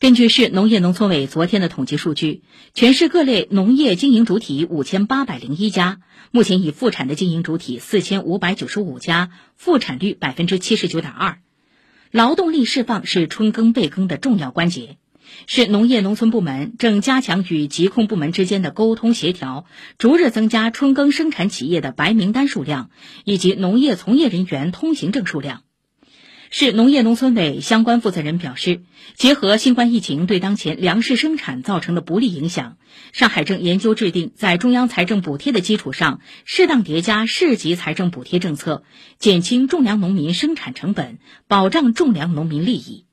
根据市农业农村委昨天的统计数据，全市各类农业经营主体五千八百零一家，目前已复产的经营主体四千五百九十五家，复产率百分之七十九点二。劳动力释放是春耕备耕的重要关节，市农业农村部门正加强与疾控部门之间的沟通协调，逐日增加春耕生产企业的白名单数量以及农业从业人员通行证数量。市农业农村委相关负责人表示，结合新冠疫情对当前粮食生产造成的不利影响，上海正研究制定在中央财政补贴的基础上，适当叠加市级财政补贴政策，减轻种粮农民生产成本，保障种粮农民利益。